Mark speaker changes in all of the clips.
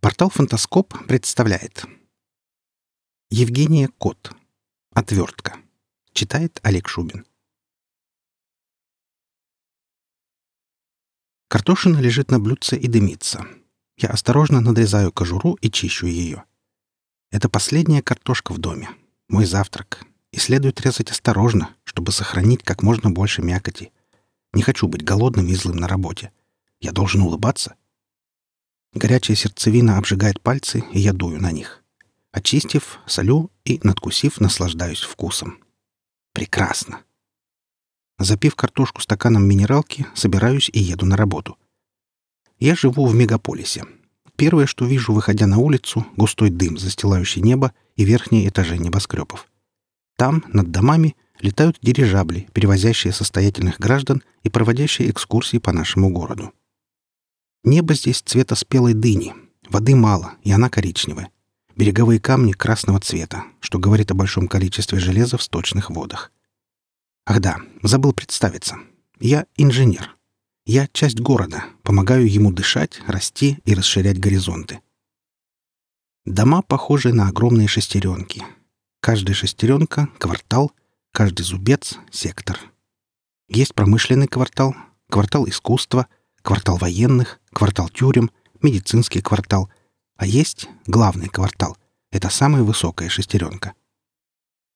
Speaker 1: Портал «Фантаскоп» представляет Евгения Кот. Отвертка. Читает Олег Шубин. Картошина лежит на блюдце и дымится. Я осторожно надрезаю кожуру и чищу ее. Это последняя картошка в доме. Мой завтрак. И следует резать осторожно, чтобы сохранить как можно больше мякоти. Не хочу быть голодным и злым на работе. Я должен улыбаться — Горячая сердцевина обжигает пальцы, и я дую на них. Очистив, солю и, надкусив, наслаждаюсь вкусом. Прекрасно. Запив картошку стаканом минералки, собираюсь и еду на работу. Я живу в мегаполисе. Первое, что вижу, выходя на улицу, густой дым, застилающий небо и верхние этажи небоскребов. Там, над домами, летают дирижабли, перевозящие состоятельных граждан и проводящие экскурсии по нашему городу. Небо здесь цвета спелой дыни. Воды мало, и она коричневая. Береговые камни красного цвета, что говорит о большом количестве железа в сточных водах. Ах да, забыл представиться. Я инженер. Я часть города, помогаю ему дышать, расти и расширять горизонты. Дома похожи на огромные шестеренки. Каждая шестеренка — квартал, каждый зубец — сектор. Есть промышленный квартал, квартал искусства — квартал военных, квартал тюрем, медицинский квартал. А есть главный квартал. Это самая высокая шестеренка.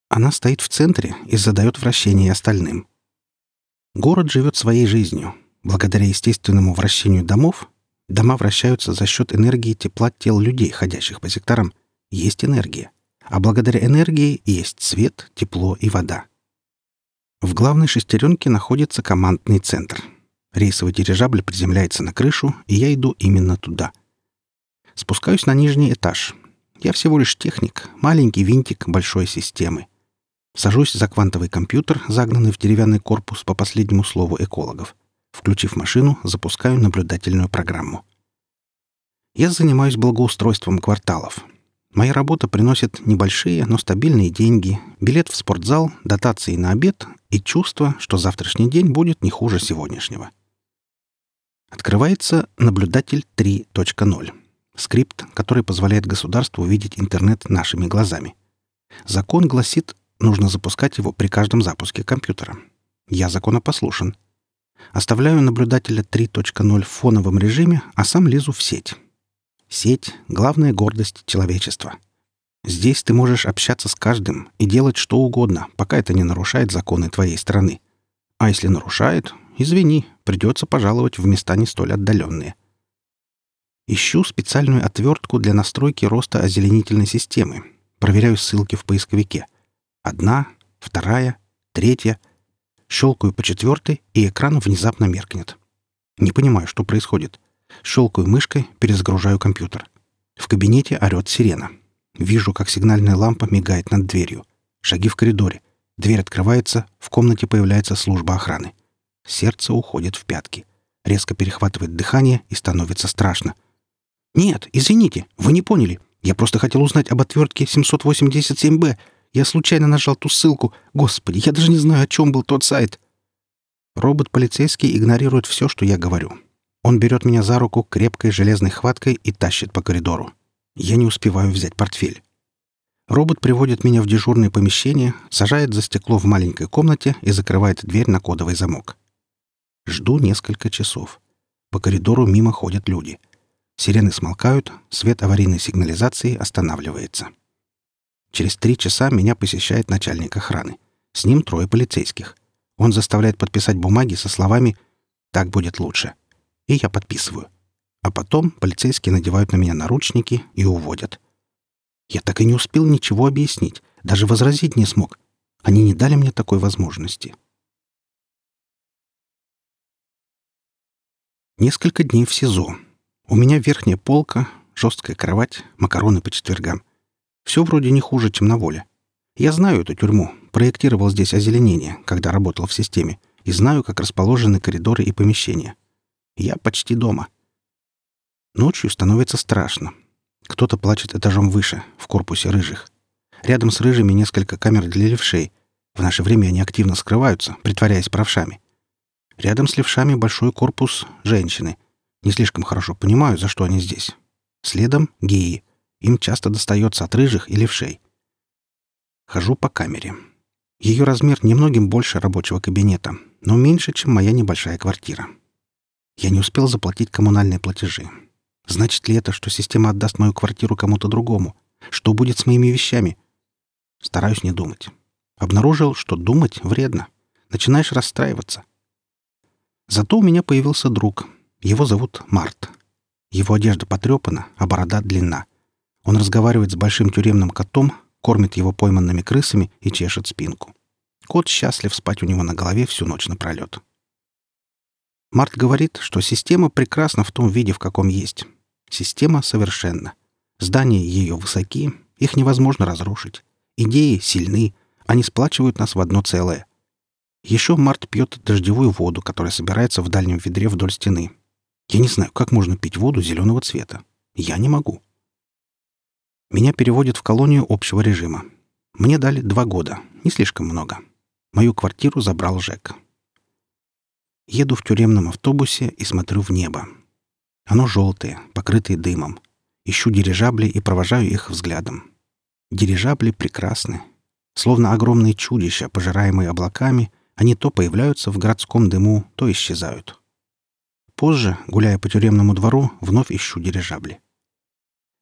Speaker 1: Она стоит в центре и задает вращение остальным. Город живет своей жизнью. Благодаря естественному вращению домов дома вращаются за счет энергии тепла тел людей, ходящих по секторам. Есть энергия. А благодаря энергии есть свет, тепло и вода. В главной шестеренке находится командный центр — Рейсовый дирижабль приземляется на крышу, и я иду именно туда. Спускаюсь на нижний этаж. Я всего лишь техник, маленький винтик большой системы. Сажусь за квантовый компьютер, загнанный в деревянный корпус по последнему слову экологов. Включив машину, запускаю наблюдательную программу. Я занимаюсь благоустройством кварталов. Моя работа приносит небольшие, но стабильные деньги, билет в спортзал, дотации на обед и чувство, что завтрашний день будет не хуже сегодняшнего. Открывается наблюдатель 3.0. Скрипт, который позволяет государству увидеть интернет нашими глазами. Закон гласит, нужно запускать его при каждом запуске компьютера. Я законопослушен. Оставляю наблюдателя 3.0 в фоновом режиме, а сам лезу в сеть. Сеть — главная гордость человечества. Здесь ты можешь общаться с каждым и делать что угодно, пока это не нарушает законы твоей страны. А если нарушает, Извини, придется пожаловать в места не столь отдаленные. Ищу специальную отвертку для настройки роста озеленительной системы. Проверяю ссылки в поисковике. Одна, вторая, третья. Щелкаю по четвертой, и экран внезапно меркнет. Не понимаю, что происходит. Щелкаю мышкой, перезагружаю компьютер. В кабинете орет сирена. Вижу, как сигнальная лампа мигает над дверью. Шаги в коридоре. Дверь открывается, в комнате появляется служба охраны. Сердце уходит в пятки. Резко перехватывает дыхание и становится страшно. «Нет, извините, вы не поняли. Я просто хотел узнать об отвертке 787-Б. Я случайно нажал ту ссылку. Господи, я даже не знаю, о чем был тот сайт». Робот-полицейский игнорирует все, что я говорю. Он берет меня за руку крепкой железной хваткой и тащит по коридору. Я не успеваю взять портфель. Робот приводит меня в дежурное помещение, сажает за стекло в маленькой комнате и закрывает дверь на кодовый замок. Жду несколько часов. По коридору мимо ходят люди. Сирены смолкают, свет аварийной сигнализации останавливается. Через три часа меня посещает начальник охраны. С ним трое полицейских. Он заставляет подписать бумаги со словами «Так будет лучше». И я подписываю. А потом полицейские надевают на меня наручники и уводят. Я так и не успел ничего объяснить, даже возразить не смог. Они не дали мне такой возможности. Несколько дней в СИЗО. У меня верхняя полка, жесткая кровать, макароны по четвергам. Все вроде не хуже, чем на воле. Я знаю эту тюрьму, проектировал здесь озеленение, когда работал в системе, и знаю, как расположены коридоры и помещения. Я почти дома. Ночью становится страшно. Кто-то плачет этажом выше, в корпусе рыжих. Рядом с рыжими несколько камер для левшей. В наше время они активно скрываются, притворяясь правшами. Рядом с левшами большой корпус женщины. Не слишком хорошо понимаю, за что они здесь. Следом — геи. Им часто достается от рыжих и левшей. Хожу по камере. Ее размер немногим больше рабочего кабинета, но меньше, чем моя небольшая квартира. Я не успел заплатить коммунальные платежи. Значит ли это, что система отдаст мою квартиру кому-то другому? Что будет с моими вещами? Стараюсь не думать. Обнаружил, что думать вредно. Начинаешь расстраиваться. Зато у меня появился друг. Его зовут Март. Его одежда потрепана, а борода длинна. Он разговаривает с большим тюремным котом, кормит его пойманными крысами и чешет спинку. Кот счастлив спать у него на голове всю ночь напролет. Март говорит, что система прекрасна в том виде, в каком есть. Система совершенна. Здания ее высоки, их невозможно разрушить. Идеи сильны, они сплачивают нас в одно целое. Еще Март пьет дождевую воду, которая собирается в дальнем ведре вдоль стены. Я не знаю, как можно пить воду зеленого цвета. Я не могу. Меня переводят в колонию общего режима. Мне дали два года, не слишком много. Мою квартиру забрал Жек. Еду в тюремном автобусе и смотрю в небо. Оно желтое, покрытое дымом. Ищу дирижабли и провожаю их взглядом. Дирижабли прекрасны. Словно огромные чудища, пожираемые облаками, они то появляются в городском дыму, то исчезают. Позже, гуляя по тюремному двору, вновь ищу дирижабли.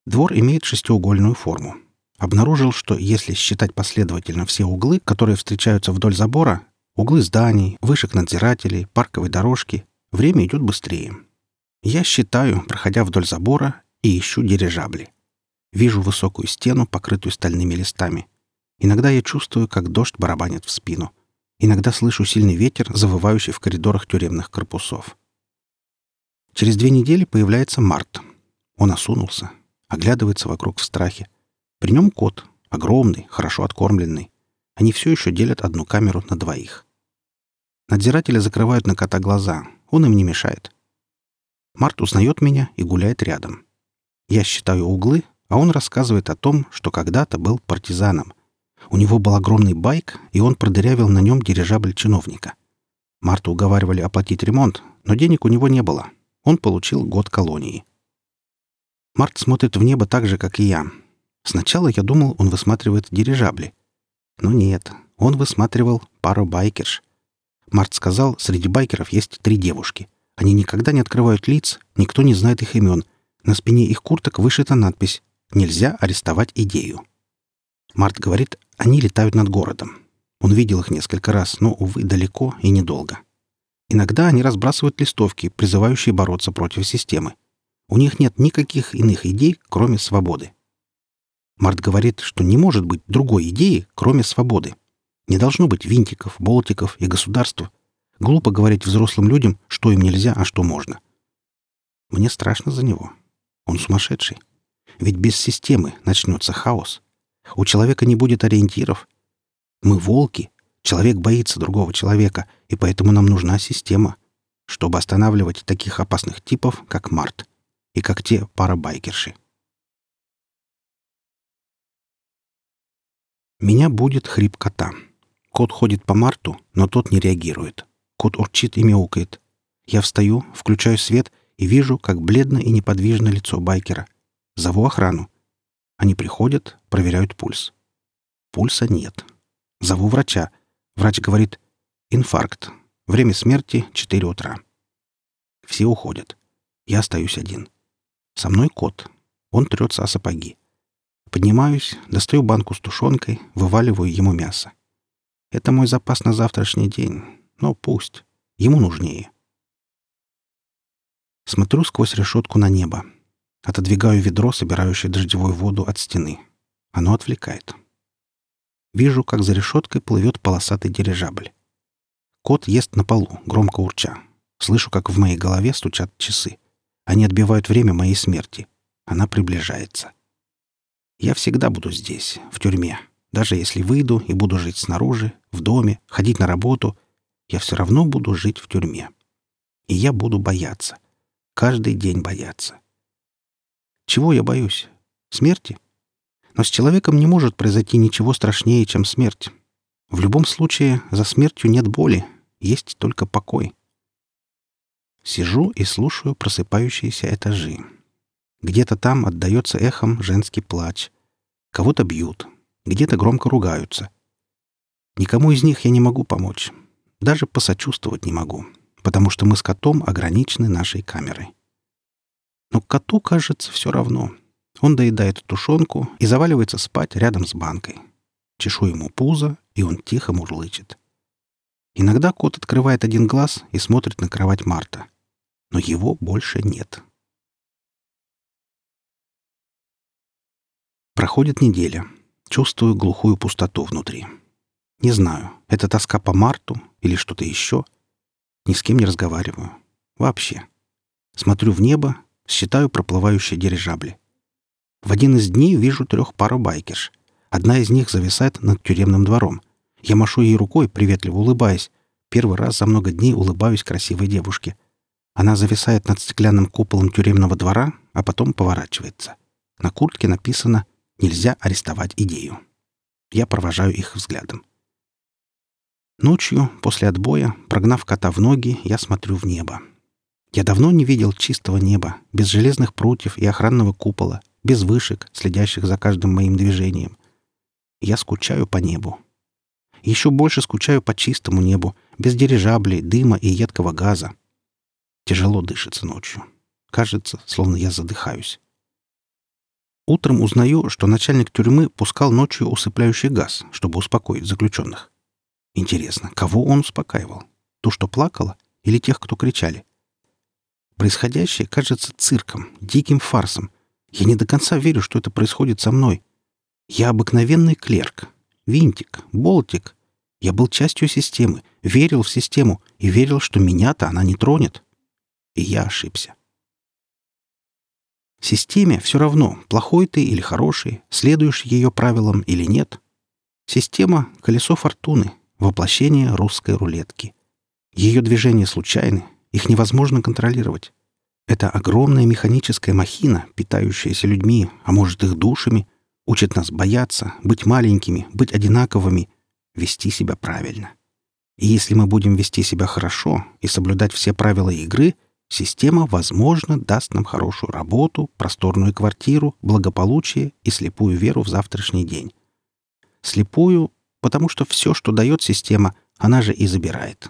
Speaker 1: Двор имеет шестиугольную форму. Обнаружил, что если считать последовательно все углы, которые встречаются вдоль забора, углы зданий, вышек надзирателей, парковой дорожки, время идет быстрее. Я считаю, проходя вдоль забора, и ищу дирижабли. Вижу высокую стену, покрытую стальными листами. Иногда я чувствую, как дождь барабанит в спину. Иногда слышу сильный ветер, завывающий в коридорах тюремных корпусов. Через две недели появляется Март. Он осунулся, оглядывается вокруг в страхе. При нем кот, огромный, хорошо откормленный. Они все еще делят одну камеру на двоих. Надзиратели закрывают на кота глаза. Он им не мешает. Март узнает меня и гуляет рядом. Я считаю углы, а он рассказывает о том, что когда-то был партизаном. У него был огромный байк, и он продырявил на нем дирижабль чиновника. Марту уговаривали оплатить ремонт, но денег у него не было. Он получил год колонии. Март смотрит в небо так же, как и я. Сначала я думал, он высматривает дирижабли. Но нет, он высматривал пару байкерш. Март сказал, среди байкеров есть три девушки. Они никогда не открывают лиц, никто не знает их имен. На спине их курток вышита надпись «Нельзя арестовать идею». Март говорит, они летают над городом. Он видел их несколько раз, но, увы, далеко и недолго. Иногда они разбрасывают листовки, призывающие бороться против системы. У них нет никаких иных идей, кроме свободы. Март говорит, что не может быть другой идеи, кроме свободы. Не должно быть винтиков, болтиков и государства. Глупо говорить взрослым людям, что им нельзя, а что можно. Мне страшно за него. Он сумасшедший. Ведь без системы начнется хаос. У человека не будет ориентиров. Мы волки. Человек боится другого человека, и поэтому нам нужна система, чтобы останавливать таких опасных типов, как Март и как те парабайкерши. Меня будет хрип кота. Кот ходит по Марту, но тот не реагирует. Кот урчит и мяукает. Я встаю, включаю свет и вижу, как бледно и неподвижно лицо байкера. Зову охрану. Они приходят, проверяют пульс. Пульса нет. Зову врача. Врач говорит «инфаркт». Время смерти — 4 утра. Все уходят. Я остаюсь один. Со мной кот. Он трется о сапоги. Поднимаюсь, достаю банку с тушенкой, вываливаю ему мясо. Это мой запас на завтрашний день. Но пусть. Ему нужнее. Смотрю сквозь решетку на небо. Отодвигаю ведро, собирающее дождевую воду от стены. Оно отвлекает. Вижу, как за решеткой плывет полосатый дирижабль. Кот ест на полу, громко урча. Слышу, как в моей голове стучат часы. Они отбивают время моей смерти. Она приближается. Я всегда буду здесь, в тюрьме. Даже если выйду и буду жить снаружи, в доме, ходить на работу, я все равно буду жить в тюрьме. И я буду бояться. Каждый день бояться. Чего я боюсь? Смерти? Но с человеком не может произойти ничего страшнее, чем смерть. В любом случае, за смертью нет боли, есть только покой. Сижу и слушаю просыпающиеся этажи. Где-то там отдается эхом женский плач. Кого-то бьют, где-то громко ругаются. Никому из них я не могу помочь. Даже посочувствовать не могу, потому что мы с котом ограничены нашей камерой. Но коту, кажется, все равно. Он доедает тушенку и заваливается спать рядом с банкой. Чешу ему пузо, и он тихо мурлычет. Иногда кот открывает один глаз и смотрит на кровать Марта. Но его больше нет. Проходит неделя. Чувствую глухую пустоту внутри. Не знаю, это тоска по Марту или что-то еще. Ни с кем не разговариваю. Вообще. Смотрю в небо, считаю проплывающие дирижабли. В один из дней вижу трех пару байкерш. Одна из них зависает над тюремным двором. Я машу ей рукой, приветливо улыбаясь. Первый раз за много дней улыбаюсь красивой девушке. Она зависает над стеклянным куполом тюремного двора, а потом поворачивается. На куртке написано «Нельзя арестовать идею». Я провожаю их взглядом. Ночью, после отбоя, прогнав кота в ноги, я смотрю в небо. Я давно не видел чистого неба, без железных прутьев и охранного купола, без вышек, следящих за каждым моим движением. Я скучаю по небу. Еще больше скучаю по чистому небу, без дирижаблей, дыма и едкого газа. Тяжело дышится ночью. Кажется, словно я задыхаюсь. Утром узнаю, что начальник тюрьмы пускал ночью усыпляющий газ, чтобы успокоить заключенных. Интересно, кого он успокаивал? Ту, что плакала, или тех, кто кричали? Происходящее кажется цирком, диким фарсом. Я не до конца верю, что это происходит со мной. Я обыкновенный клерк. Винтик, болтик. Я был частью системы, верил в систему и верил, что меня-то она не тронет. И я ошибся. Системе все равно, плохой ты или хороший, следуешь ее правилам или нет. Система — колесо фортуны, воплощение русской рулетки. Ее движения случайны, их невозможно контролировать. Это огромная механическая махина, питающаяся людьми, а может их душами, учит нас бояться, быть маленькими, быть одинаковыми, вести себя правильно. И если мы будем вести себя хорошо и соблюдать все правила игры, система, возможно, даст нам хорошую работу, просторную квартиру, благополучие и слепую веру в завтрашний день. Слепую, потому что все, что дает система, она же и забирает.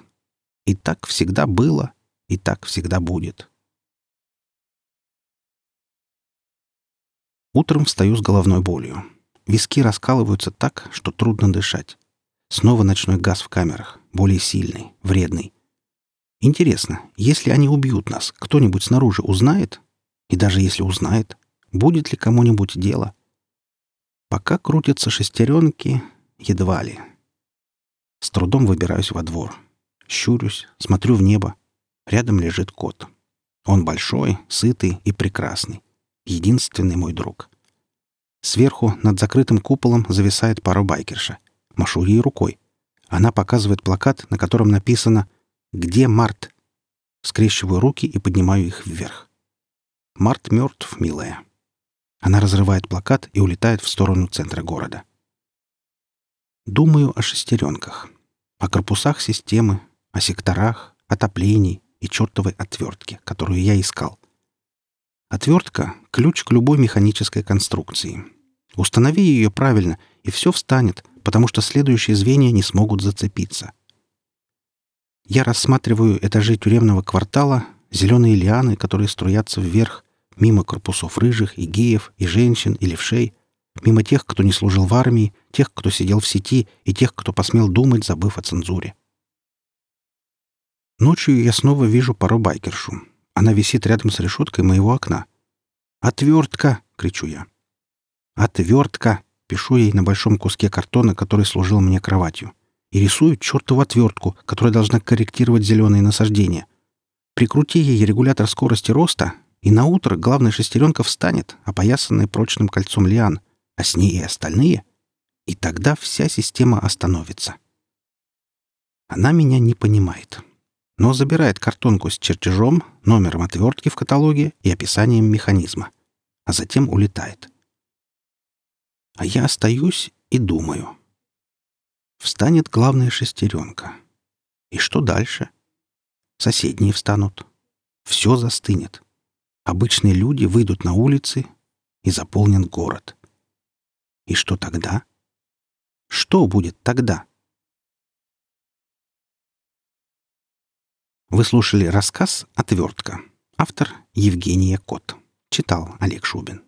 Speaker 1: И так всегда было, и так всегда будет. Утром встаю с головной болью. Виски раскалываются так, что трудно дышать. Снова ночной газ в камерах, более сильный, вредный. Интересно, если они убьют нас, кто-нибудь снаружи узнает? И даже если узнает, будет ли кому-нибудь дело? Пока крутятся шестеренки, едва ли. С трудом выбираюсь во двор. Щурюсь, смотрю в небо. Рядом лежит кот. Он большой, сытый и прекрасный единственный мой друг. Сверху, над закрытым куполом, зависает пара байкерша. Машу ей рукой. Она показывает плакат, на котором написано «Где Март?». Скрещиваю руки и поднимаю их вверх. Март мертв, милая. Она разрывает плакат и улетает в сторону центра города. Думаю о шестеренках, о корпусах системы, о секторах, отоплении и чертовой отвертке, которую я искал. Отвертка — ключ к любой механической конструкции. Установи ее правильно, и все встанет, потому что следующие звенья не смогут зацепиться. Я рассматриваю этажи тюремного квартала, зеленые лианы, которые струятся вверх, мимо корпусов рыжих и геев, и женщин, и левшей, мимо тех, кто не служил в армии, тех, кто сидел в сети, и тех, кто посмел думать, забыв о цензуре. Ночью я снова вижу пару байкершу. Она висит рядом с решеткой моего окна. «Отвертка!» — кричу я. «Отвертка!» — пишу ей на большом куске картона, который служил мне кроватью. И рисую чертову отвертку, которая должна корректировать зеленые насаждения. Прикрути ей регулятор скорости роста, и на утро главная шестеренка встанет, опоясанная прочным кольцом лиан, а с ней и остальные. И тогда вся система остановится. Она меня не понимает но забирает картонку с чертежом, номером отвертки в каталоге и описанием механизма, а затем улетает. А я остаюсь и думаю. Встанет главная шестеренка. И что дальше? Соседние встанут. Все застынет. Обычные люди выйдут на улицы и заполнят город. И что тогда? Что будет тогда? Вы слушали рассказ «Отвертка». Автор Евгения Кот. Читал Олег Шубин.